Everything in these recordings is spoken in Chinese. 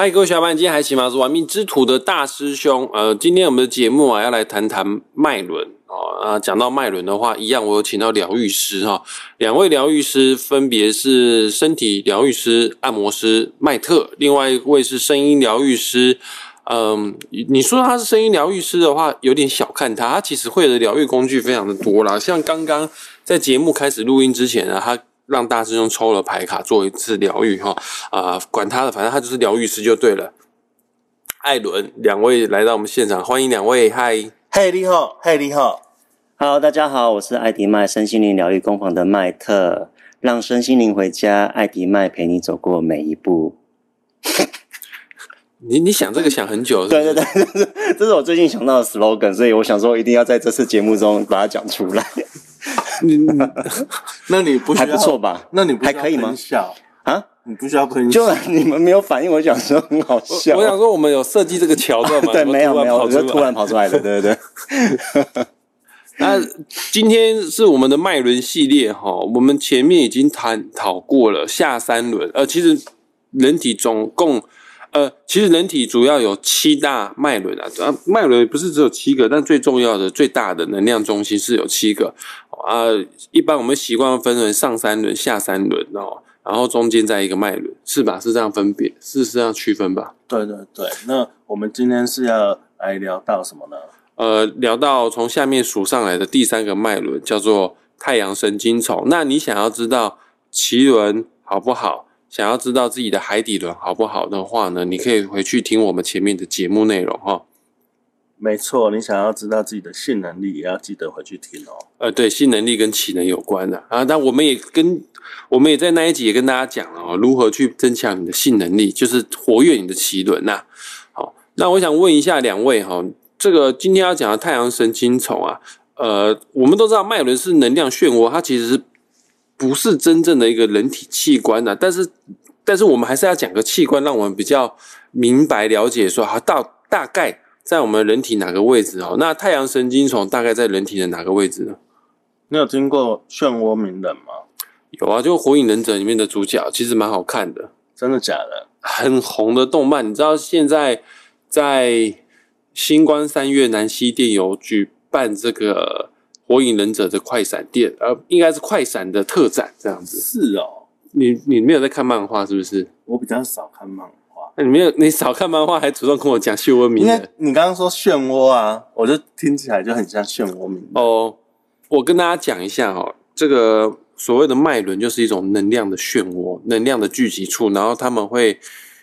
嗨，各位小伙伴，今天还行吗？是玩命之徒的大师兄。呃，今天我们的节目啊，要来谈谈脉轮哦。啊，讲到脉轮的话，一样我有请到疗愈师哈，两位疗愈师分别是身体疗愈师、按摩师麦特，另外一位是声音疗愈师。嗯，你说他是声音疗愈师的话，有点小看他。他其实会的疗愈工具非常的多啦，像刚刚在节目开始录音之前呢，他。让大师兄抽了牌卡做一次疗愈哈啊，管他的，反正他就是疗愈师就对了。艾伦，两位来到我们现场，欢迎两位，嗨，嘿，你好，嘿，你好，Hello，大家好，我是艾迪麦身心灵疗愈工坊的麦特，让身心灵回家，艾迪麦陪你走过每一步。你你想这个想很久，对对对，这是这是我最近想到的 slogan，所以我想说一定要在这次节目中把它讲出来。你那你不还不错吧？那你还可以吗？笑啊？你不需要喷笑，就你们没有反应，我想说很好笑。我想说我们有设计这个桥段吗？对，没有没有，我就突然跑出来的，对对对。那今天是我们的脉轮系列哈，我们前面已经探讨过了下三轮，呃，其实人体总共。呃，其实人体主要有七大脉轮啊，啊，脉轮不是只有七个，但最重要的、最大的能量中心是有七个啊。一般我们习惯分为上三轮、下三轮哦，然后中间在一个脉轮，是吧？是这样分别，是这样区分吧？对对对。那我们今天是要来聊到什么呢？呃，聊到从下面数上来的第三个脉轮叫做太阳神经丛。那你想要知道脐轮好不好？想要知道自己的海底轮好不好的话呢，你可以回去听我们前面的节目内容哈。没错，你想要知道自己的性能力，也要记得回去听哦。呃，对，性能力跟体能有关的啊。那我们也跟我们也在那一集也跟大家讲了哦，如何去增强你的性能力，就是活跃你的脐轮呐。好，那我想问一下两位哈，这个今天要讲的太阳神经丛啊，呃，我们都知道脉轮是能量漩涡，它其实。不是真正的一个人体器官呐，但是，但是我们还是要讲个器官，让我们比较明白了解，说它大大概在我们人体哪个位置哦？那太阳神经丛大概在人体的哪个位置呢？你有听过漩涡鸣人吗？有啊，就《火影忍者》里面的主角，其实蛮好看的。真的假的？很红的动漫，你知道现在在星光三月南西店有举办这个。火影忍者的快闪店，呃，应该是快闪的特展这样子。是哦，你你没有在看漫画是不是？我比较少看漫画。那你没有，你少看漫画，还主动跟我讲漩涡鸣人。你刚刚说漩涡啊，我就听起来就很像漩涡鸣。哦，我跟大家讲一下哦，这个所谓的脉轮就是一种能量的漩涡，能量的聚集处，然后他们会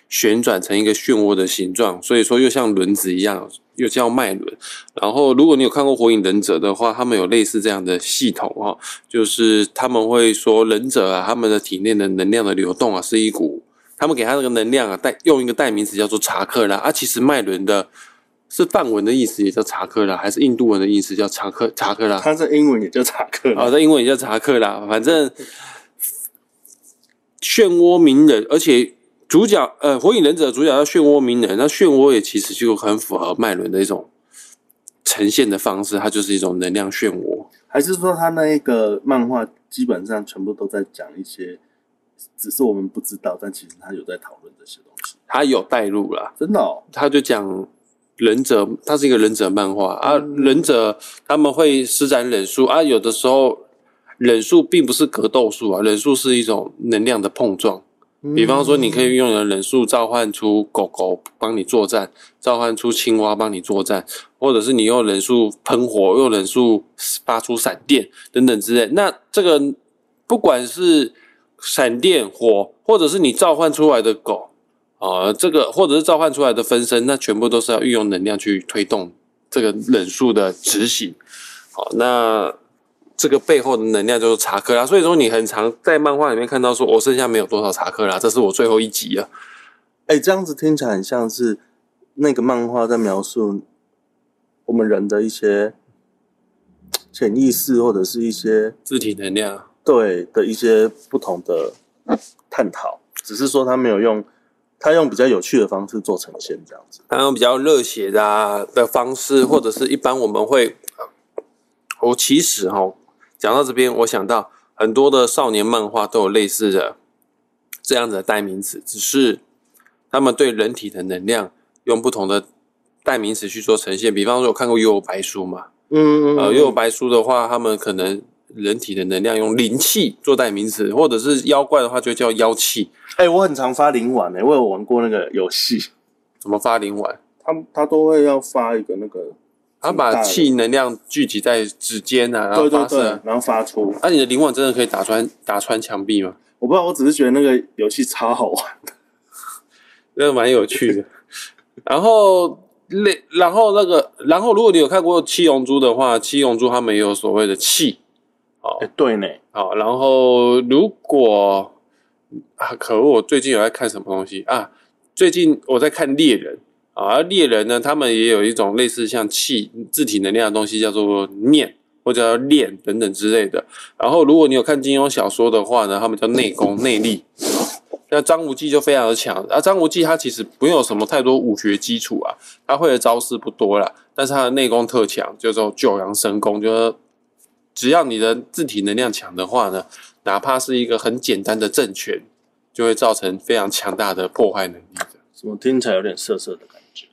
旋转成一个漩涡的形状，所以说又像轮子一样。又叫脉轮，然后如果你有看过《火影忍者》的话，他们有类似这样的系统哈，就是他们会说忍者啊，他们的体内的能量的流动啊，是一股，他们给他那个能量啊，代用一个代名词叫做查克拉啊，其实麦伦的是梵文的意思，也叫查克拉，还是印度文的意思叫查克查克拉？它在英文也叫查克拉，哦，在英文也叫查克拉，反正漩涡鸣人，而且。主角呃，火影忍者主角叫漩涡鸣人，那漩涡也其实就很符合麦伦的一种呈现的方式，它就是一种能量漩涡。还是说他那一个漫画基本上全部都在讲一些，只是我们不知道，但其实他有在讨论这些东西。他有带入了，真的，哦，他就讲忍者，他是一个忍者漫画啊，忍者他们会施展忍术啊，有的时候忍术并不是格斗术啊，忍术是一种能量的碰撞。比方说，你可以用你的忍术召唤出狗狗帮你作战，召唤出青蛙帮你作战，或者是你用忍术喷火，用忍术发出闪电等等之类。那这个不管是闪电、火，或者是你召唤出来的狗啊，这个或者是召唤出来的分身，那全部都是要运用能量去推动这个忍术的执行。好，那。这个背后的能量就是查克拉，所以说你很常在漫画里面看到说，我剩下没有多少查克拉，这是我最后一集了。哎，这样子听起来很像是那个漫画在描述我们人的一些潜意识或者是一些自体能量，对的一些不同的探讨。只是说他没有用，他用比较有趣的方式做呈现，这样子，他用比较热血的的方式，或者是一般我们会，我其实哈。讲到这边，我想到很多的少年漫画都有类似的这样子的代名词，只是他们对人体的能量用不同的代名词去做呈现。比方说，有看过《幽游白书》嘛？嗯呃，《幽游白书》的话，他们可能人体的能量用灵气做代名词，或者是妖怪的话就叫妖气。哎、我很常发灵丸诶、我有玩过那个游戏，怎么发灵丸？他他都会要发一个那个，他把气能量聚集在指尖啊，然后发射。对，然后发出。那、你的灵丸真的可以打穿打穿墙壁吗？我不知道，我只是觉得那个游戏超好玩。真 的蛮有趣的。然后类，然后那个，然后如果你有看过七龙珠的话，七龙珠他们也有所谓的气，好哎、对呢，好。然后如果啊，可恶，我最近有在看什么东西啊？最近我在看猎人啊，而猎人呢，他们也有一种类似像气自体能量的东西，叫做念或者叫练等等之类的。然后如果你有看金庸小说的话呢，他们叫内功内力。那张无忌就非常的强啊！张无忌他其实没有什么太多武学基础啊，他会的招式不多啦，但是他的内功特强，叫做九阳神功，就是只要你的自体能量强的话呢，哪怕是一个很简单的正拳，就会造成非常强大的破坏能力的。怎么听起来有点涩涩的感觉？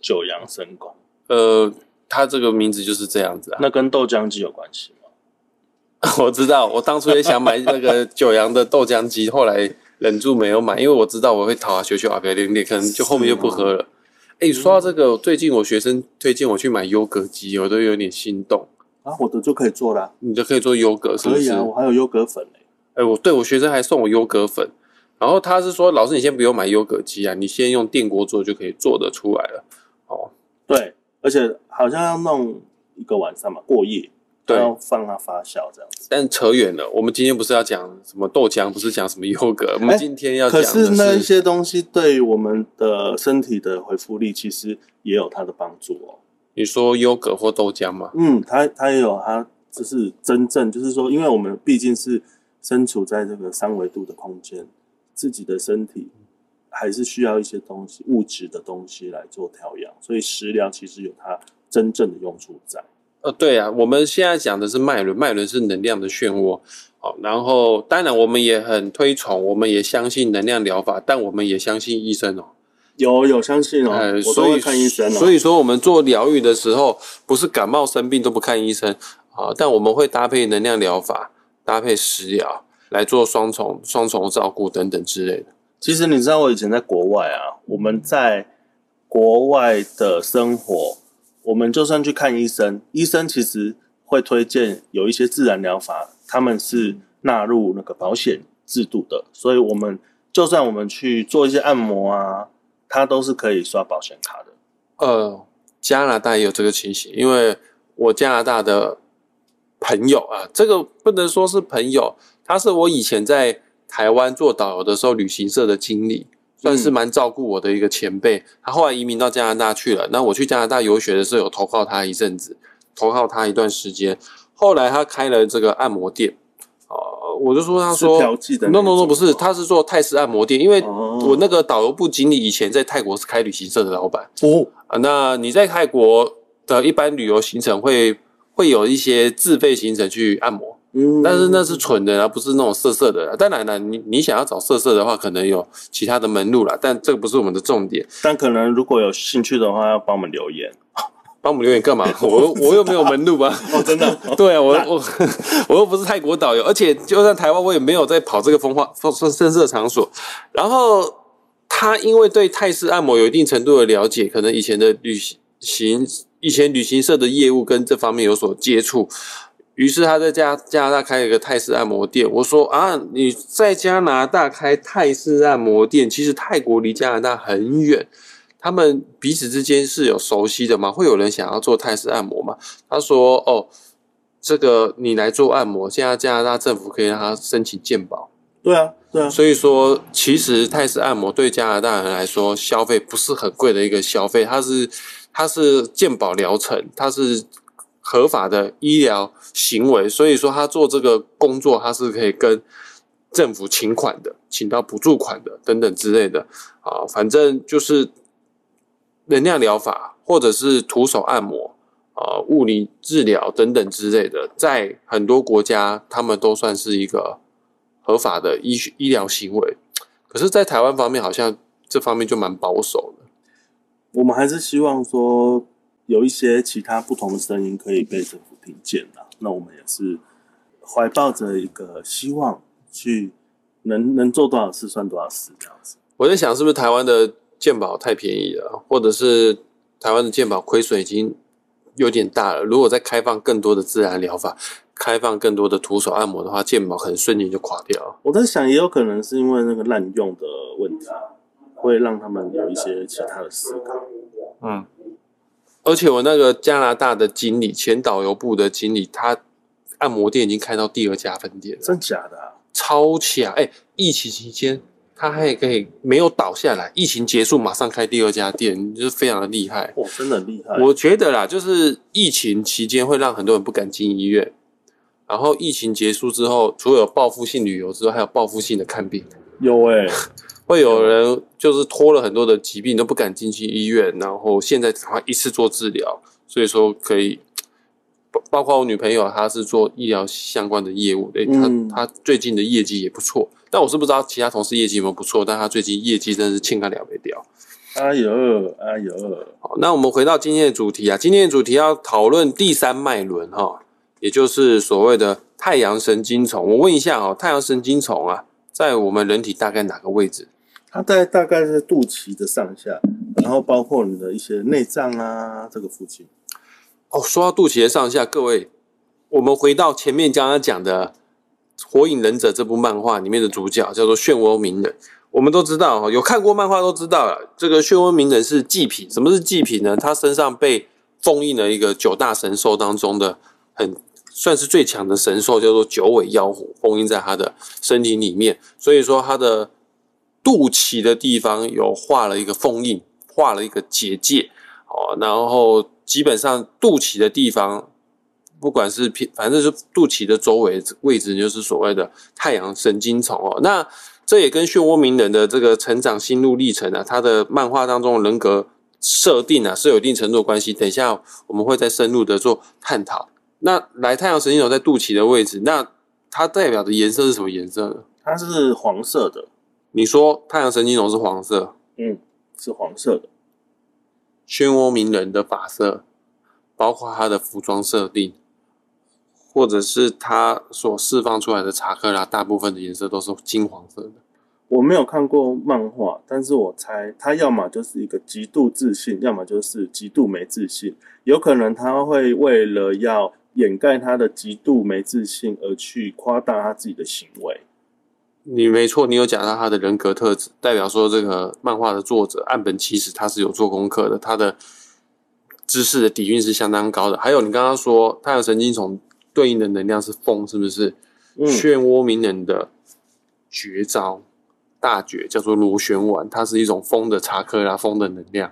九阳神功，呃，它这个名字就是这样子啊。那跟豆浆机有关系吗？我知道，我当初也想买那个九阳的豆浆机，后来忍住没有买，因为我知道我会讨啊，学学啊，别练练，可能就后面就不喝了。哎、说到这个，最近我学生推荐我去买优格机，我都有点心动。啊，我的就可以做啦、你就可以做优格，是不是？可以啊，我还有优格粉嘞、哎、我对我学生还送我优格粉，然后他是说，老师你先不用买优格机啊，你先用电锅做就可以做得出来了。哦，对，而且好像要弄一个晚上嘛，过夜，对要放它发酵这样子。但扯远了，我们今天不是要讲什么豆浆，不是讲什么优格，我们今天要讲可的是那一些东西对我们的身体的回复力，其实也有它的帮助哦。你说优格或豆浆吗？嗯，它它也有它，就是真正就是说，因为我们毕竟是身处在这个三维度的空间，自己的身体还是需要一些东西物质的东西来做调养，所以食疗其实有它真正的用处在。呃，对啊，我们现在讲的是脉轮，脉轮是能量的漩涡。好，然后当然我们也很推崇，我们也相信能量疗法，但我们也相信医生哦。有有相信哦，呃，我都所以会看医生哦。所以说，我们做疗愈的时候，不是感冒生病都不看医生啊，但我们会搭配能量疗法，搭配食疗来做双重双重照顾等等之类的。其实你知道，我以前在国外啊，我们在国外的生活，我们就算去看医生，医生其实会推荐有一些自然疗法，他们是纳入那个保险制度的，所以我们就算我们去做一些按摩啊，它都是可以刷保险卡的。呃，加拿大也有这个情形，因为我加拿大的朋友啊，这个不能说是朋友，他是我以前在台湾做导游的时候旅行社的经理，算是蛮照顾我的一个前辈。他后来移民到加拿大去了，那我去加拿大游学的时候有投靠他一阵子，投靠他一段时间。后来他开了这个按摩店，呃，我就说他是说调剂的 no no no 不是，他是做泰式按摩店，因为哦我那个导游部经理以前在泰国是开旅行社的老板。哦，啊，那你在泰国的一般旅游行程会会有一些自费行程去按摩，嗯但是那是纯的啊，不是那种色色的啊。当然了，你你想要找色色的话，可能有其他的门路啦，但这个不是我们的重点。但可能如果有兴趣的话，要帮我们留言帮我们留言干嘛？我又我又没有门路啊。哦，真的 对啊，我我 我又不是泰国导游，而且就算台湾，我也没有在跑这个风化风深色场所。然后他因为对泰式按摩有一定程度的了解，可能以前的旅行以前旅行社的业务跟这方面有所接触，于是他在加加拿大开了一个泰式按摩店。我说啊，你在加拿大开泰式按摩店，其实泰国离加拿大很远。他们彼此之间是有熟悉的吗？会有人想要做泰式按摩吗？他说：“哦，这个你来做按摩，现在加拿大政府可以让他申请健保，对啊，对啊，所以说其实泰式按摩对加拿大人来说消费不是很贵的一个消费，它是它是健保疗程，它是合法的医疗行为，所以说他做这个工作，他是可以跟政府请款的，请到补助款的等等之类的啊，反正就是能量疗法或者是徒手按摩。”啊，物理治疗等等之类的，在很多国家，他们都算是一个合法的医学医疗行为。可是，在台湾方面，好像这方面就蛮保守的。我们还是希望说有一些其他不同的声音可以被政府听见的。那我们也是怀抱着一个希望，去能能做多少事算多少事这样子。我在想，是不是台湾的健保太便宜了，或者是台湾的健保亏损已经有点大了？如果再开放更多的自然疗法，开放更多的徒手按摩的话，健保可能瞬间就垮掉。我在想，也有可能是因为那个滥用的问题，会让他们有一些其他的思考。嗯，而且我那个加拿大的经理，前导游部的经理，他按摩店已经开到第二家分店，真假的？超强！哎，疫情期间他还可以没有倒下来，疫情结束马上开第二家店，就是非常的厉害。哇，真的厉害！我觉得啦，就是疫情期间会让很多人不敢进医院。然后疫情结束之后，除了有报复性旅游之外，还有报复性的看病。有哎，会有人就是拖了很多的疾病都不敢进去医院，然后现在只快一次做治疗，所以说可以包包括我女朋友，她是做医疗相关的业务，诶，她她最近的业绩也不错。但我是不知道其他同事业绩有没有不错，但她最近业绩真的是欠个两倍掉。哎呦哎呦，好，那我们回到今天的主题啊，今天的主题要讨论第三脉轮哈。也就是所谓的太阳神经丛。我问一下哦，太阳神经丛啊，在我们人体大概哪个位置？它在大概是肚脐的上下，然后包括你的一些内脏啊，这个附近。哦，说到肚脐的上下，各位，我们回到前面刚刚讲的《火影忍者》这部漫画里面的主角叫做漩涡鸣人。我们都知道哈，有看过漫画都知道了，这个漩涡鸣人是祭品。什么是祭品呢？他身上被封印了一个九大神兽当中的很。算是最强的神兽，叫做九尾妖狐，封印在他的身体里面。所以说，他的肚脐的地方有画了一个封印，画了一个结界。哦，然后基本上肚脐的地方，不管是偏，反正是肚脐的周围位置，就是所谓的太阳神经丛哦。那这也跟漩涡鸣人的这个成长心路历程啊，他的漫画当中人格设定啊，是有一定程度的关系。等一下我们会再深入的做探讨。那来太阳神经丛在肚脐的位置，那它代表的颜色是什么颜色呢？它是黄色的。你说太阳神经丛是黄色？嗯，是黄色的。漩涡鸣人的发色，包括他的服装设定，或者是他所释放出来的查克拉，大部分的颜色都是金黄色的。我没有看过漫画，但是我猜他要么就是一个极度自信，要么就是极度没自信。有可能他会为了要掩盖他的极度没自信，而去夸大他自己的行为。你没错，你有讲到他的人格特质，代表说这个漫画的作者岸本其实他是有做功课的，他的知识的底蕴是相当高的。还有你刚刚说太阳神经丛对应的能量是风，是不是？漩涡鸣人的绝招大绝叫做螺旋丸，它是一种风的查克拉，风的能量。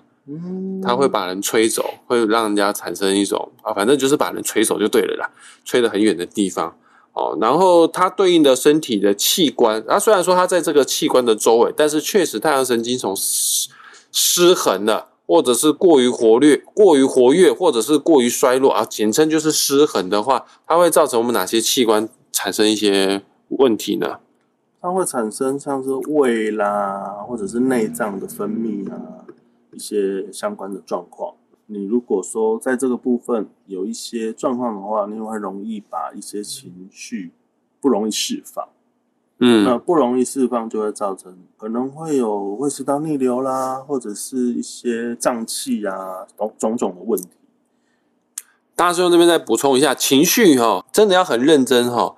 他会把人吹走，会让人家产生一种啊，反正就是把人吹走就对了啦，吹得很远的地方哦。然后它对应的身体的器官，啊，虽然说它在这个器官的周围，但是确实太阳神经丛失失衡了，或者是过于活跃、过于活跃，或者是过于衰弱啊，简称就是失衡的话，它会造成我们哪些器官产生一些问题呢？它会产生像是胃啦，或者是内脏的分泌啊。一些相关的状况，你如果说在这个部分有一些状况的话，你会容易把一些情绪不容易释放，嗯，那不容易释放就会造成可能会有胃食道逆流啦，或者是一些胀气啊，种种种的问题。大师兄这边再补充一下，情绪哈，真的要很认真哈。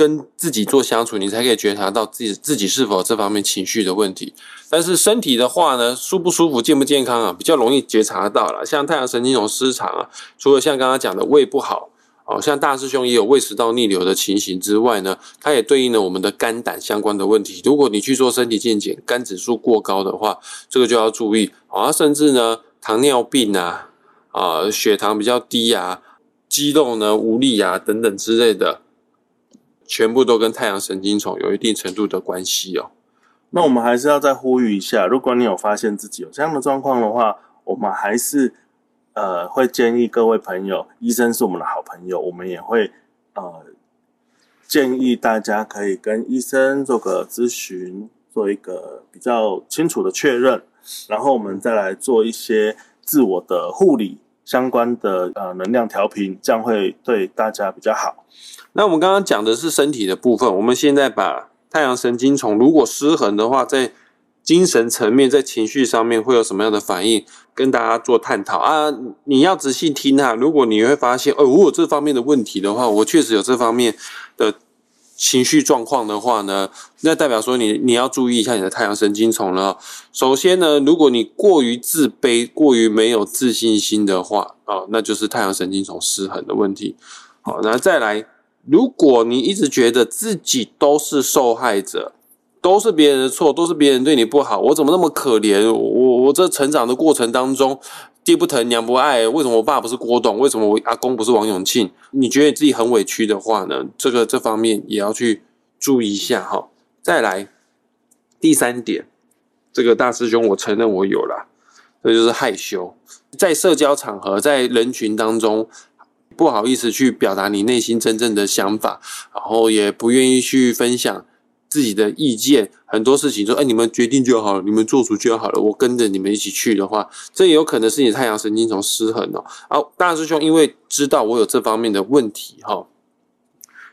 跟自己做相处，你才可以觉察到自己自己是否这方面情绪的问题。但是身体的话呢，舒不舒服、健不健康啊，比较容易觉察到了。像太阳神经丛失常啊，除了像刚刚讲的胃不好，哦，像大师兄也有胃食道逆流的情形之外呢，它也对应了我们的肝胆相关的问题。如果你去做身体健检，肝指数过高的话，这个就要注意啊。甚至呢，糖尿病啊，啊，血糖比较低啊，肌肉呢无力啊等等之类的。全部都跟太阳神经丛有一定程度的关系哦。那我们还是要再呼吁一下，如果你有发现自己有这样的状况的话，我们还是呃会建议各位朋友，医生是我们的好朋友，我们也会呃建议大家可以跟医生做个咨询，做一个比较清楚的确认，然后我们再来做一些自我的护理相关的呃能量调频，这样会对大家比较好。那我们刚刚讲的是身体的部分，我们现在把太阳神经丛如果失衡的话，在精神层面，在情绪上面会有什么样的反应？跟大家做探讨啊！你要仔细听啊！如果你会发现，哦，我有这方面的问题的话，我确实有这方面的情绪状况的话呢，那代表说你你要注意一下你的太阳神经丛了。首先呢，如果你过于自卑、过于没有自信心的话啊，那就是太阳神经丛失衡的问题。好，那再来，如果你一直觉得自己都是受害者。都是别人的错，都是别人对你不好，我怎么那么可怜？我我这成长的过程当中，爹不疼娘不爱，为什么我爸不是郭董？为什么我阿公不是王永庆？你觉得你自己很委屈的话呢？这个这方面也要去注意一下哈。再来第三点，这个大师兄我承认我有了，这就是害羞，在社交场合，在人群当中不好意思去表达你内心真正的想法，然后也不愿意去分享。自己的意见，很多事情说，哎，你们决定就好了，你们做主就好了，我跟着你们一起去的话，这也有可能是你太阳神经丛失衡哦。啊，大师兄因为知道我有这方面的问题哈，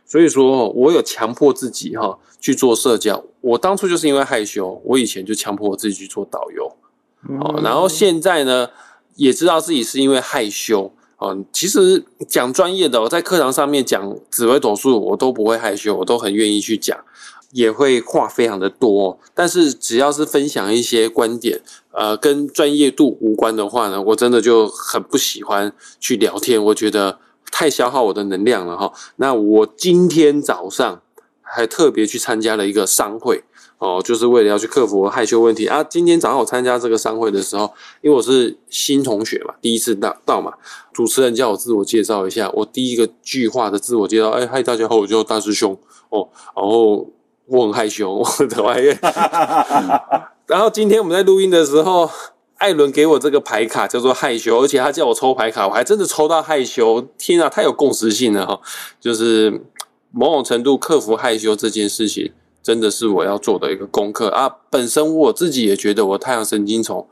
所以说我有强迫自己哈去做社交。我当初就是因为害羞，我以前就强迫我自己去做导游，哦，然后现在呢也知道自己是因为害羞嗯。其实讲专业的，我在课堂上面讲紫微斗数，我都不会害羞，我都很愿意去讲。也会话非常的多，但是只要是分享一些观点，呃，跟专业度无关的话呢，我真的就很不喜欢去聊天，我觉得太消耗我的能量了哈。那我今天早上还特别去参加了一个商会哦，就是为了要去克服害羞问题啊。今天早上我参加这个商会的时候，因为我是新同学嘛，第一次到到嘛，主持人叫我自我介绍一下，我第一个句话的自我介绍，哎嗨，大家好，我叫大师兄哦，然后。我很害羞，我的外院。然后今天我们在录音的时候，艾伦给我这个牌卡叫做害羞，而且他叫我抽牌卡，我还真的抽到害羞。天啊，太有共识性了哈！就是某种程度克服害羞这件事情，真的是我要做的一个功课啊。本身我自己也觉得我太阳神经丛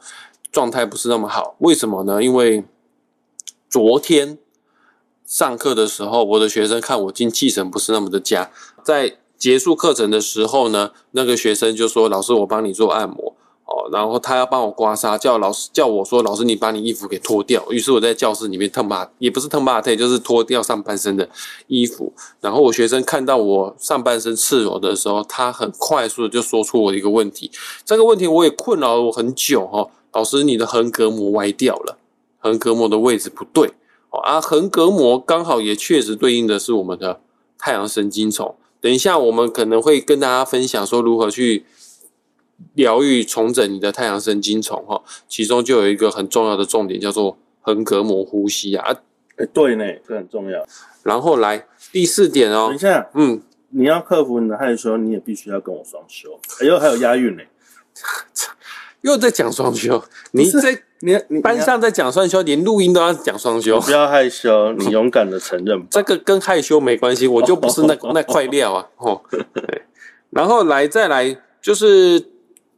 状态不是那么好，为什么呢？因为昨天上课的时候，我的学生看我精气神不是那么的佳，在。结束课程的时候呢，那个学生就说：“老师，我帮你做按摩哦。”然后他要帮我刮痧，叫老师叫我说：“老师，你把你衣服给脱掉。”于是我在教室里面腾把也不是腾把腿，就是脱掉上半身的衣服。然后我学生看到我上半身赤裸的时候，他很快速的就说出我一个问题。这个问题我也困扰了我很久哈。老师，你的横膈膜歪掉了，横膈膜的位置不对哦。啊，横膈膜刚好也确实对应的是我们的太阳神经丛。等一下，我们可能会跟大家分享说如何去疗愈、重整你的太阳神经丛哈。其中就有一个很重要的重点，叫做横膈膜呼吸啊。哎，对呢，这很重要。然后来第四点哦，等一下，嗯，你要克服你的害羞，你也必须要跟我双修。哎呦，还有押韵呢，又在讲双休，你在。你你班上在讲双休，连录音都要讲双休。不要害羞，你勇敢的承认。这个跟害羞没关系，我就不是那那块料啊。哦，对。然后来再来，就是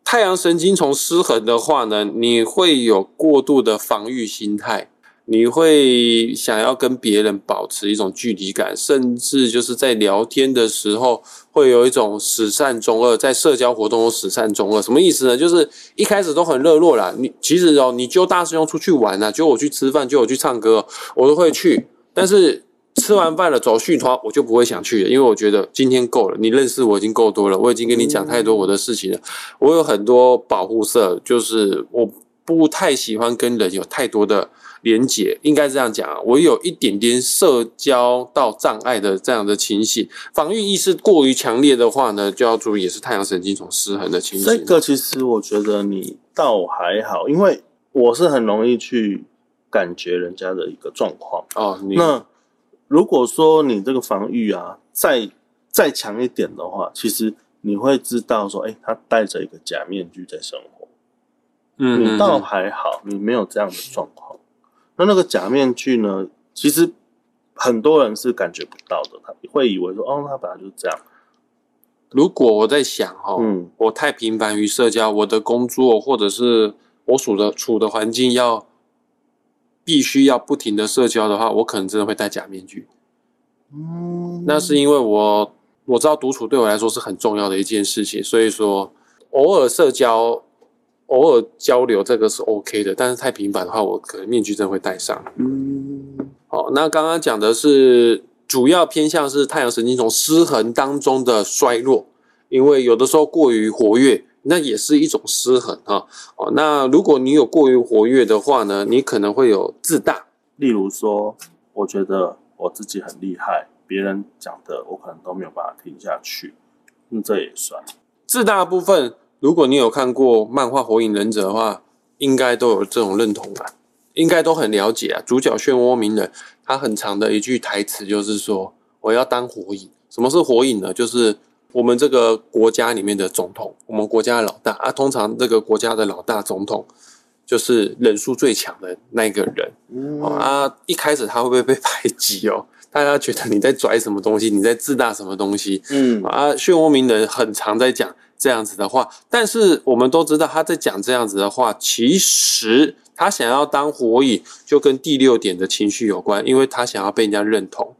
太阳神经丛失衡的话呢，你会有过度的防御心态。你会想要跟别人保持一种距离感，甚至就是在聊天的时候会有一种始善终恶，在社交活动中始善终恶，什么意思呢？就是一开始都很热络啦，你其实哦，你就大师兄出去玩啊，就我去吃饭，就我去唱歌，我都会去。但是吃完饭了走续团，我就不会想去了，因为我觉得今天够了，你认识我已经够多了，我已经跟你讲太多我的事情了，我有很多保护色，就是我不太喜欢跟人有太多的。连结应该这样讲啊，我有一点点社交到障碍的这样的情形，防御意识过于强烈的话呢，就要注意也是太阳神经丛失衡的情形。这个其实我觉得你倒还好，因为我是很容易去感觉人家的一个状况哦。那如果说你这个防御啊再再强一点的话，其实你会知道说，哎，他戴着一个假面具在生活。嗯，你倒还好，你没有这样的状况。那那个假面具呢？其实很多人是感觉不到的，他会以为说，哦，他本来就是这样。如果我在想哈，嗯我太频繁于社交，我的工作或者是我处的处的环境要必须要不停的社交的话，我可能真的会戴假面具。嗯，那是因为我我知道独处对我来说是很重要的一件事情，所以说偶尔社交、偶尔交流这个是 OK 的，但是太频繁的话，我可能面具真的会戴上。嗯好，那刚刚讲的是主要偏向是太阳神经丛失衡当中的衰弱，因为有的时候过于活跃，那也是一种失衡啊。哦，那如果你有过于活跃的话呢，你可能会有自大。例如说，我觉得我自己很厉害，别人讲的我可能都没有办法听下去，那这也算。自大的部分，如果你有看过漫画《火影忍者》的话，应该都有这种认同感，应该都很了解啊。主角漩涡鸣人，他很长的一句台词就是说：“我要当火影。”什么是火影呢？就是我们这个国家里面的总统，我们国家的老大啊。通常这个国家的老大总统就是人数最强的那个人。啊，一开始他会不会被排挤哦？大家觉得你在拽什么东西，你在自大什么东西？嗯啊，漩涡鸣人很常在讲这样子的话，但是我们都知道他在讲这样子的话，其实他想要当火影，就跟第六点的情绪有关，因为他想要被人家认同。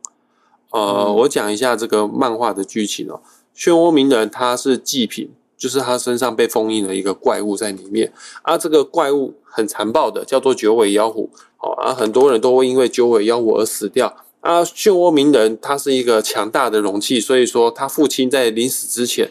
呃，嗯我讲一下这个漫画的剧情哦。漩涡鸣人他是祭品，就是他身上被封印了一个怪物在里面，啊，这个怪物很残暴的，叫做九尾妖狐。哦，啊，很多人都会因为九尾妖狐而死掉。啊，漩涡鸣人他是一个强大的容器，所以说他父亲在临死之前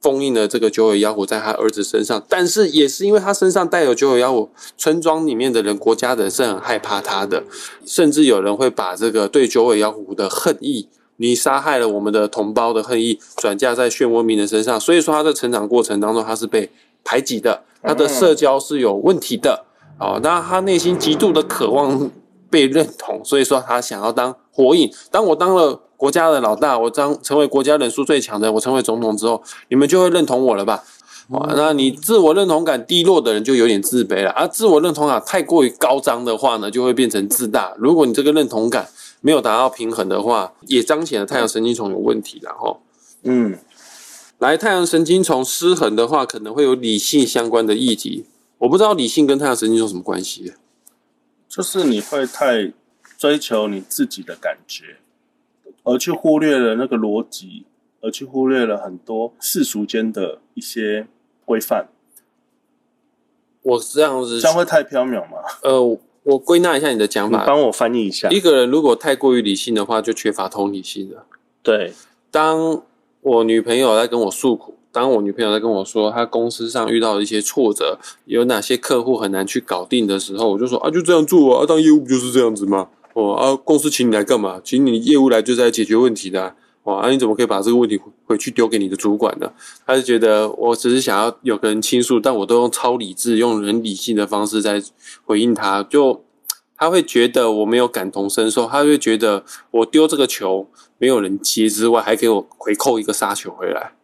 封印了这个九尾妖狐在他儿子身上，但是也是因为他身上带有九尾妖狐，村庄里面的人、国家的人是很害怕他的，甚至有人会把这个对九尾妖狐的恨意，你杀害了我们的同胞的恨意，转嫁在漩涡鸣人身上，所以说他的成长过程当中他是被排挤的，他的社交是有问题的。哦，那他内心极度的渴望被认同，所以说他想要当火影。当我当了国家的老大，我当成为国家人数最强的，我成为总统之后，你们就会认同我了吧？哇，那你自我认同感低落的人就有点自卑了，而、自我认同感太过于高涨的话呢，就会变成自大。如果你这个认同感没有达到平衡的话，也彰显了太阳神经丛有问题了哈。嗯来，太阳神经丛失衡的话，可能会有理性相关的议题。我不知道理性跟太阳神经丛有什么关系。就是你会太追求你自己的感觉，而去忽略了那个逻辑，而去忽略了很多世俗间的一些规范，我这样子这样会太缥缈吗？呃，我归纳一下你的讲法。你帮我翻译一下。一个人如果太过于理性的话，就缺乏同理心了。对，当我女朋友在跟我诉苦，当我女朋友在跟我说她公司上遇到的一些挫折，有哪些客户很难去搞定的时候，我就说啊，就这样做啊，当业务不就是这样子吗？哦啊，公司请你来干嘛？请你业务来就是来解决问题的。哇，啊你怎么可以把这个问题回回去丢给你的主管呢？他就觉得我只是想要有个人倾诉，但我都用超理智、用很理性的方式在回应他，就他会觉得我没有感同身受，他会觉得我丢这个球没有人接之外，还给我回扣一个杀球回来。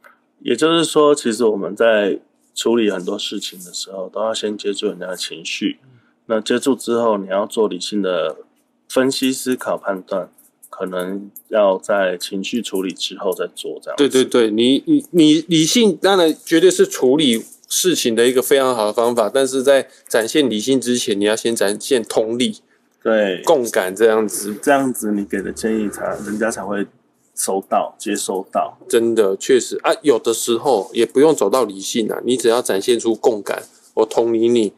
也就是说，其实我们在处理很多事情的时候，都要先接触人家的情绪。那接触之后，你要做理性的分析、思考、判断，可能要在情绪处理之后再做这样子。对对对，你你你理性当然绝对是处理事情的一个非常好的方法，但是在展现理性之前，你要先展现通力、对，共感这样子。这样子你给的建议才人家才会收到、接收到。真的确实啊，有的时候也不用走到理性啊，你只要展现出共感，我同理你，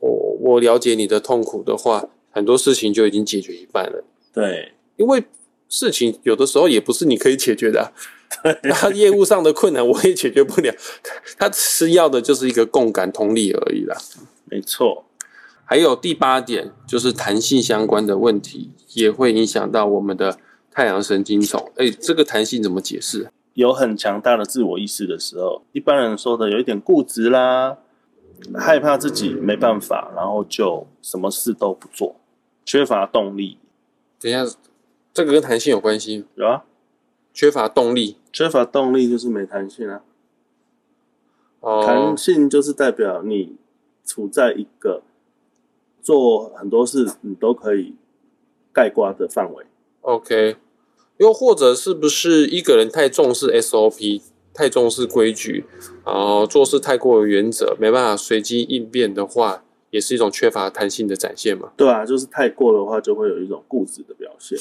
我我了解你的痛苦的话，很多事情就已经解决一半了。对，因为事情有的时候也不是你可以解决的、啊，他业务上的困难我也解决不了，他吃要的就是一个共感同理而已啦。没错。还有第八点就是弹性相关的问题，也会影响到我们的太阳神经丛。哎，这个弹性怎么解释？有很强大的自我意识的时候，一般人说的有一点固执啦，害怕自己没办法，然后就什么事都不做，缺乏动力，等一下，这个跟弹性有关系？有啊，缺乏动力缺乏动力就是没弹性啊。哦弹，性就是代表你处在一个做很多事你都可以盖刮的范围。OK，又或者是不是一个人太重视 SOP，太重视规矩，然后做事太过有原则，没办法随机应变的话，也是一种缺乏弹性的展现嘛。对啊，就是太过的话，就会有一种固执的表现。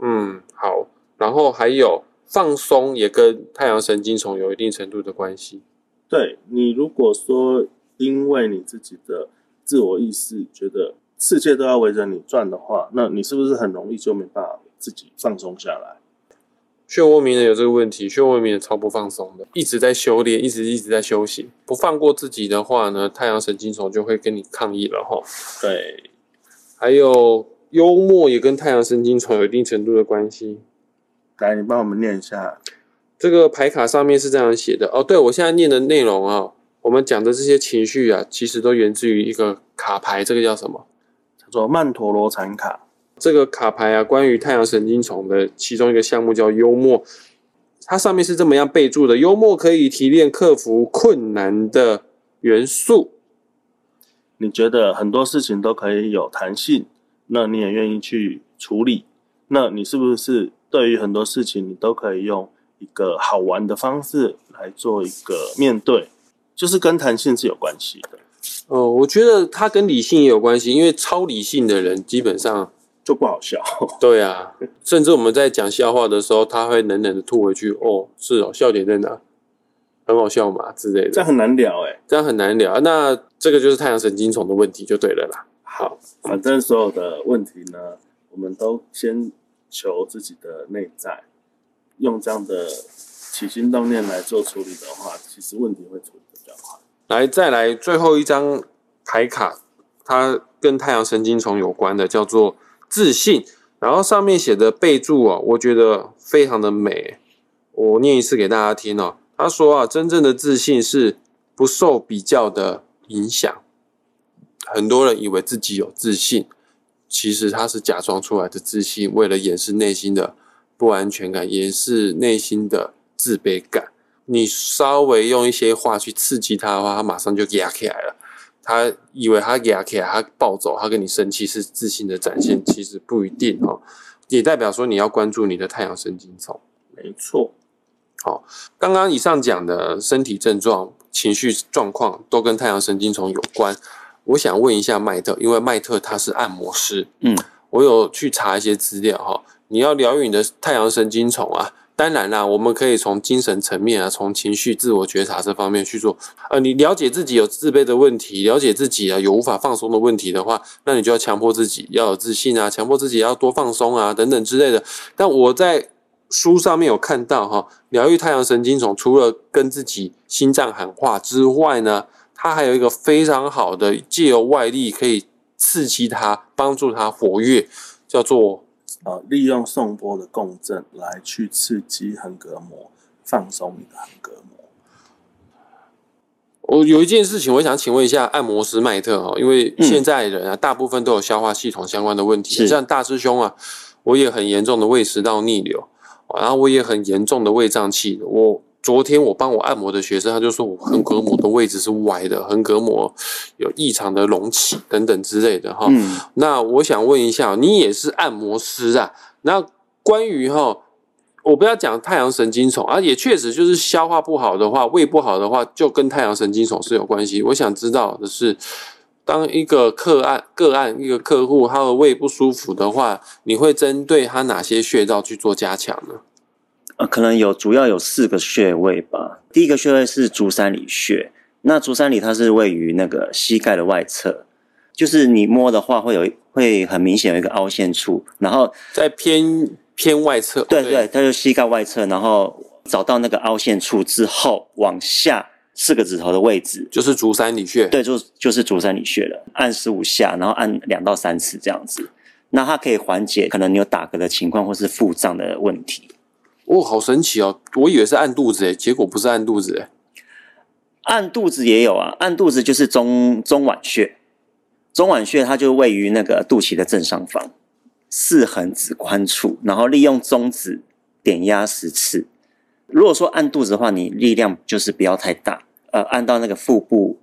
嗯，好，然后还有放松也跟太阳神经丛有一定程度的关系。对你如果说因为你自己的自我意识觉得世界都要围着你转的话，那你是不是很容易就没办法自己放松下来？漩涡鸣人有这个问题，漩涡鸣人超不放松的，一直在修炼，一直一直在修行，不放过自己的话呢，太阳神经虫就会跟你抗议了哈。对，还有幽默也跟太阳神经虫有一定程度的关系。来，你帮我们念一下。这个牌卡上面是这样写的哦，对我现在念的内容啊，我们讲的这些情绪啊，其实都源自于一个卡牌，这个叫什么？叫做曼陀罗禅卡。这个卡牌啊，关于太阳神经丛的其中一个项目叫幽默，它上面是这么样备注的：幽默可以提炼克服困难的元素。你觉得很多事情都可以有弹性，那你也愿意去处理，那你是不是对于很多事情你都可以用一个好玩的方式来做一个面对？就是跟弹性是有关系的。哦，我觉得它跟理性也有关系，因为超理性的人基本上。就不好笑，对啊，甚至我们在讲笑话的时候，他会冷冷的吐回去。哦，是哦，笑点在哪？很好笑嘛之类的，这样很难聊哎，这样很难聊。那这个就是太阳神经丛的问题，就对了啦。好，反正所有的问题呢，我们都先求自己的内在，用这样的起心动念来做处理的话，其实问题会处理的比较快。来，再来最后一张牌卡，它跟太阳神经丛有关的，叫做。自信，然后上面写的备注啊，我觉得非常的美。我念一次给大家听哦。他说啊，真正的自信是不受比较的影响。很多人以为自己有自信，其实他是假装出来的自信，为了掩饰内心的不安全感，掩饰内心的自卑感。你稍微用一些话去刺激他的话，他马上就压起来了。他以为他给他给他暴走，他跟你生气是自信的展现，其实不一定哦，也代表说你要关注你的太阳神经丛。没错，好，刚刚以上讲的身体症状、情绪状况都跟太阳神经丛有关。我想问一下麦特，因为麦特他是按摩师，嗯，我有去查一些资料哈，你要疗愈你的太阳神经丛啊。当然啦，我们可以从精神层面啊，从情绪自我觉察这方面去做。呃，你了解自己有自卑的问题，了解自己啊有无法放松的问题的话，那你就要强迫自己要有自信啊，强迫自己要多放松啊，等等之类的。但我在书上面有看到哈，疗愈太阳神经丛，除了跟自己心脏喊话之外呢，它还有一个非常好的借由外力可以刺激它，帮助它活跃，叫做。呃，利用送波的共振来去刺激横膈膜，放松你的横膈膜。我有一件事情，我想请问一下按摩师麦特哈，因为现在人啊，大部分都有消化系统相关的问题，像大师兄啊，我也很严重的胃食道逆流，然后我也很严重的胃胀气，我。昨天我帮我按摩的学生，他就说我横膈膜的位置是歪的，横膈膜有异常的隆起等等之类的哈。那我想问一下，你也是按摩师啊？那关于哈，我不要讲太阳神经丛啊，也确实就是消化不好的话，胃不好的话，就跟太阳神经丛是有关系。我想知道的是，当一个客案个案一个客户他的胃不舒服的话，你会针对他哪些穴道去做加强呢？呃，可能有主要有四个穴位吧。第一个穴位是足三里穴，那足三里它是位于那个膝盖的外侧，就是你摸的话会有会很明显有一个凹陷处，然后在偏偏外侧。对对，它就膝盖外侧，然后找到那个凹陷处之后，往下四个指头的位置就是足三里穴。对，就就是足三里穴了。按十五下，然后按两到三次这样子，那它可以缓解可能你有打嗝的情况或是腹胀的问题。哦，好神奇哦！我以为是按肚子诶，结果不是按肚子诶。按肚子也有啊，按肚子就是中中脘穴，中脘穴它就位于那个肚脐的正上方，四横指宽处，然后利用中指点压十次。如果说按肚子的话，你力量就是不要太大，呃，按到那个腹部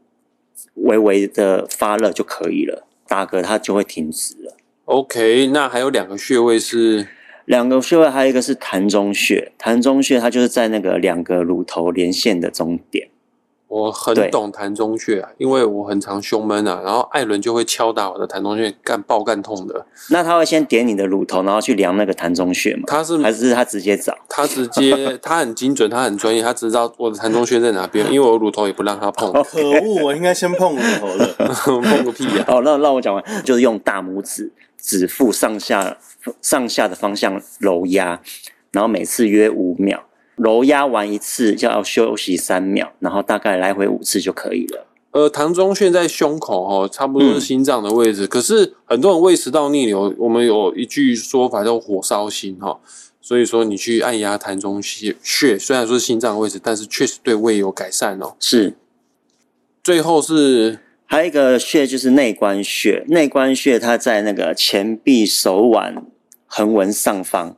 微微的发热就可以了，打嗝它就会停止了。OK，那还有两个穴位是。两个穴位还有一个是膻中穴，膻中穴它就是在那个两个乳头连线的中点。我很懂膻中穴啊，因为我很常胸闷啊，然后艾伦就会敲打我的膻中穴，干爆干痛的。那他会先点你的乳头，然后去量那个膻中穴吗？他是还是他直接找？他直接他很精准，他很专业，他知道我的膻中穴在哪边，因为我乳头也不让他碰，哦可恶，我应该先碰乳头的。碰个屁呀、哦，那让我讲完，就是用大拇指指腹上下上下的方向揉压，然后每次约五秒，揉压完一次就要休息三秒，然后大概来回五次就可以了。呃，膻中穴在胸口哦，差不多是心脏的位置。可是很多人胃食道逆流，我们有一句说法叫火烧心哈、所以说你去按压膻中穴，穴虽然说是心脏的位置，但是确实对胃有改善哦。是，最后是还有一个穴就是内关穴，内关穴它在那个前臂手腕横纹上方，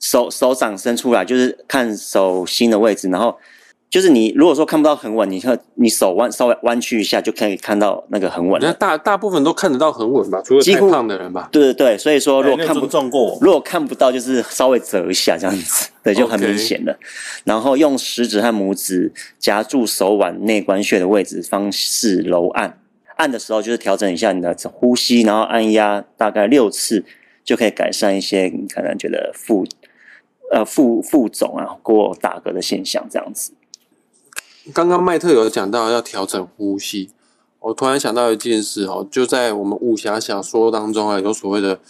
手手掌伸出来就是看手心的位置，然后就是你如果说看不到横纹，你看你手弯稍微弯曲一下就可以看到那个横纹了。那大大部分都看得到横纹吧，除了太几乎胖的人吧。对对对，所以说如果看不尊重过我，如果看不到，就是稍微折一下这样子，对，就很明显了。然后用食指和拇指夹住手腕内关穴的位置，方式揉按。按的时候就是调整一下你的呼吸，然后按压大概六次，就可以改善一些你可能觉得腹呃腹腹肿啊过打嗝的现象这样子。刚刚麦特有讲到要调整呼吸，我突然想到一件事哦，就在我们武侠小说当中啊，有所谓的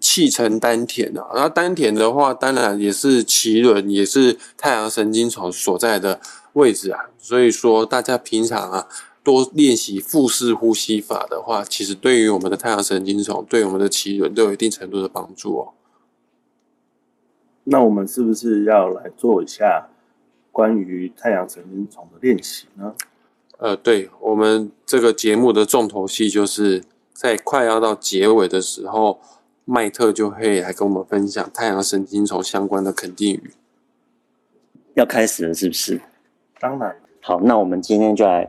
气沉丹田啊。然后丹田的话，当然也是脐轮，也是太阳神经丛所在的位置啊。所以说，大家平常啊多练习腹式呼吸法的话，其实对于我们的太阳神经丛，对我们的脐轮都有一定程度的帮助哦。那我们是不是要来做一下关于太阳神经丛的练习呢？呃，对我们这个节目的重头戏，就是在快要到结尾的时候，麦特就会来跟我们分享太阳神经丛相关的肯定语。要开始了是不是？当然，好，那我们今天就来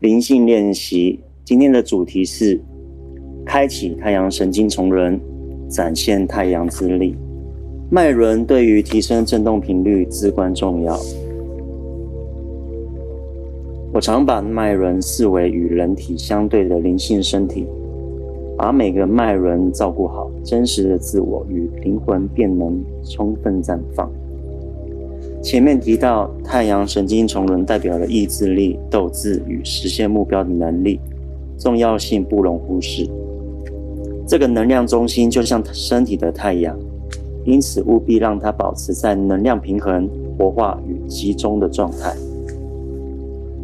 灵性练习。今天的主题是开启太阳神经丛人，展现太阳之力。脉轮对于提升振动频率至关重要。我常把脉轮视为与人体相对的灵性身体，把每个脉轮照顾好，真实的自我与灵魂便能充分绽放。前面提到，太阳神经丛轮代表了意志力、斗志与实现目标的能力，重要性不容忽视。这个能量中心就像身体的太阳，因此务必让它保持在能量平衡、活化与集中的状态。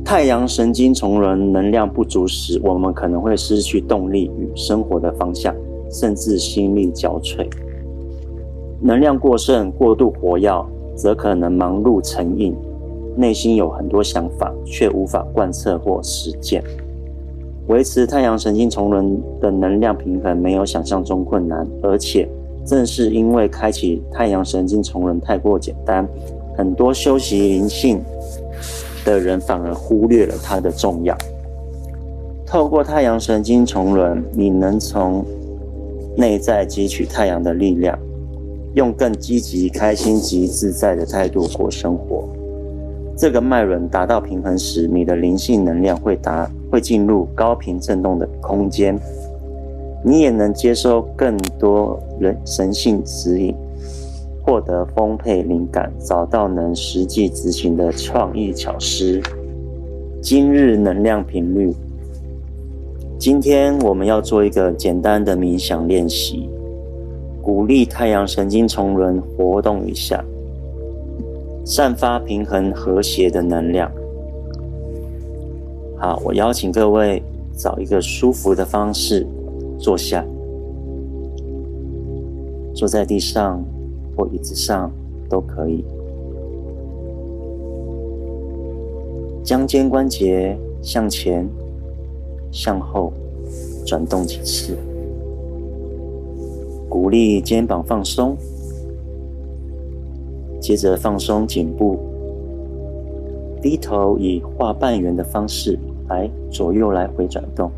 太阳神经丛轮能量不足时，我们可能会失去动力与生活的方向，甚至心力交瘁。能量过剩、过度活跃，则可能忙碌成瘾，内心有很多想法，却无法贯彻或实践。维持太阳神经丛轮的能量平衡没有想象中困难，而且正是因为开启太阳神经丛轮太过简单，很多修习灵性的人反而忽略了它的重要。透过太阳神经丛轮，你能从内在汲取太阳的力量，用更积极、开心及自在的态度过生活。这个脉轮达到平衡时，你的灵性能量会达会进入高频振动的空间，你也能接收更多人神性指引，获得丰沛灵感，找到能实际执行的创意巧思。今日能量频率，今天我们要做一个简单的冥想练习，鼓励太阳神经丛轮活动一下。散发平衡和谐的能量。好，我邀请各位找一个舒服的方式坐下，坐在地上或椅子上都可以。将肩关节向前、向后转动几次，鼓励肩膀放松。接着放松颈部，低头以画半圆的方式来左右来回转动。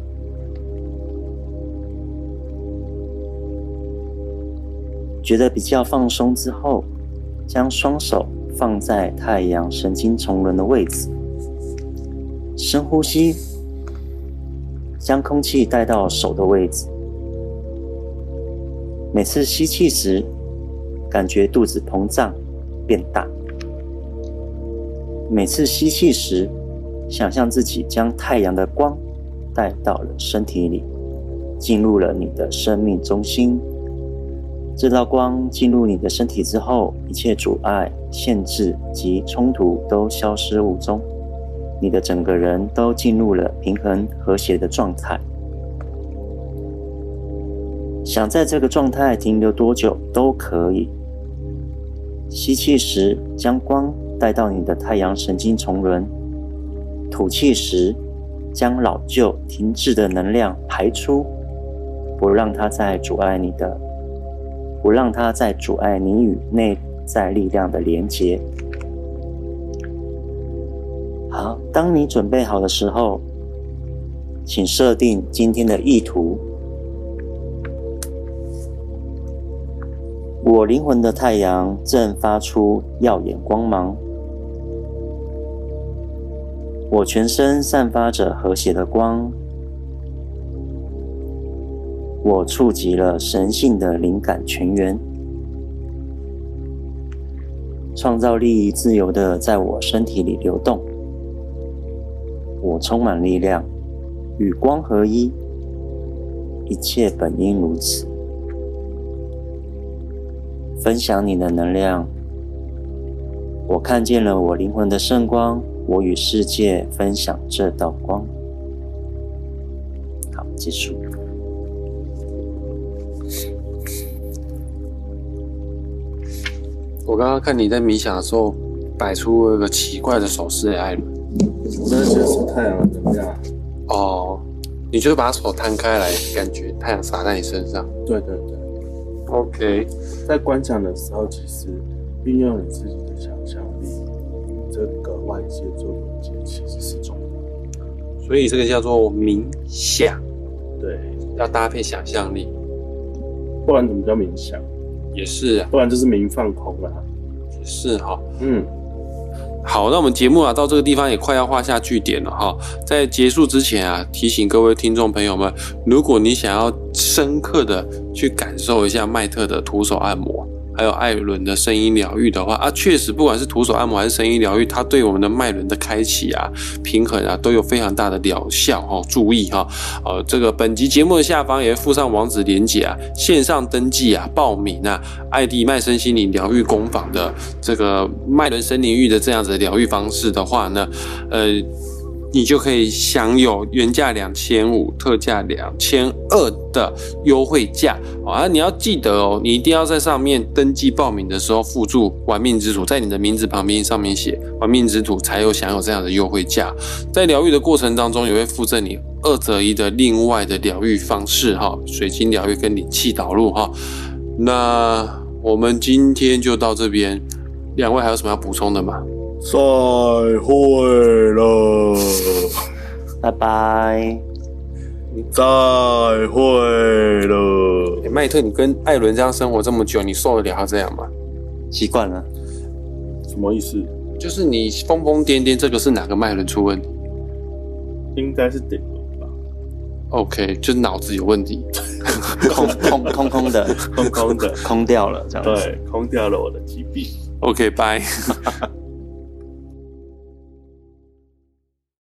觉得比较放松之后，将双手放在太阳神经丛轮的位置，深呼吸，将空气带到手的位置。每次吸气时，感觉肚子膨胀变大；每次吸气时，想象自己将太阳的光带到了身体里，进入了你的生命中心。这道光进入你的身体之后，一切阻碍、限制及冲突都消失无踪，你的整个人都进入了平衡和谐的状态。想在这个状态停留多久都可以。吸气时，将光带到你的太阳神经丛轮；吐气时，将老旧停滞的能量排出，不让它再阻碍你的。不让它再阻碍你与内在力量的连接。好，当你准备好的时候，请设定今天的意图。我灵魂的太阳正发出耀眼光芒，我全身散发着和谐的光。我触及了神性的灵感泉源，创造力自由的在我身体里流动。我充满力量，与光合一，一切本应如此。分享你的能量，我看见了我灵魂的圣光，我与世界分享这道光。好，结束。我刚刚看你在冥想的时候，摆出了一个奇怪的手势，艾伦。这就是太阳的能量。哦，你就把手摊开来，感觉太阳洒在你身上。对对对。OK，在观想的时候，其实运用你自己的想象力，这个外界做连接，其实是重要。所以这个叫做冥想。对，要搭配想象力，不然怎么叫冥想？也是啊，不然就是民放空了。也是哈，嗯，好，那我们节目啊到这个地方也快要画下句点了哈。在结束之前啊，提醒各位听众朋友们，如果你想要深刻的去感受一下麦特的徒手按摩。还有艾伦的声音疗愈的话啊，确实不管是徒手按摩还是声音疗愈，它对我们的脉轮的开启啊、平衡啊，都有非常大的疗效哦。注意哈，呃，这个本集节目的下方也会附上网址连接啊，线上登记啊、报名啊，艾迪麦森心灵疗愈工坊的这个脉轮森灵域的这样子的疗愈方式的话呢，呃。你就可以享有原价两千五、特价两千二的优惠价啊！你要记得哦，你一定要在上面登记报名的时候附注“玩命之土”，在你的名字旁边上面写“玩命之土”，才有享有这样的优惠价。在疗愈的过程当中，也会附赠你二择一的另外的疗愈方式哈，水晶疗愈跟灵气导入哈。那我们今天就到这边，两位还有什么要补充的吗？再会了，拜拜。再会了。麦特，你跟艾伦这样生活这么久，你受得了他这样吗？习惯了。什么意思？就是你疯疯癫癫，这个是哪个脉轮出问题？应该是顶轮吧。OK，就是脑子有问题，空空空空的，空空的，空掉了，这样。对，空掉了我的疾病。OK，拜。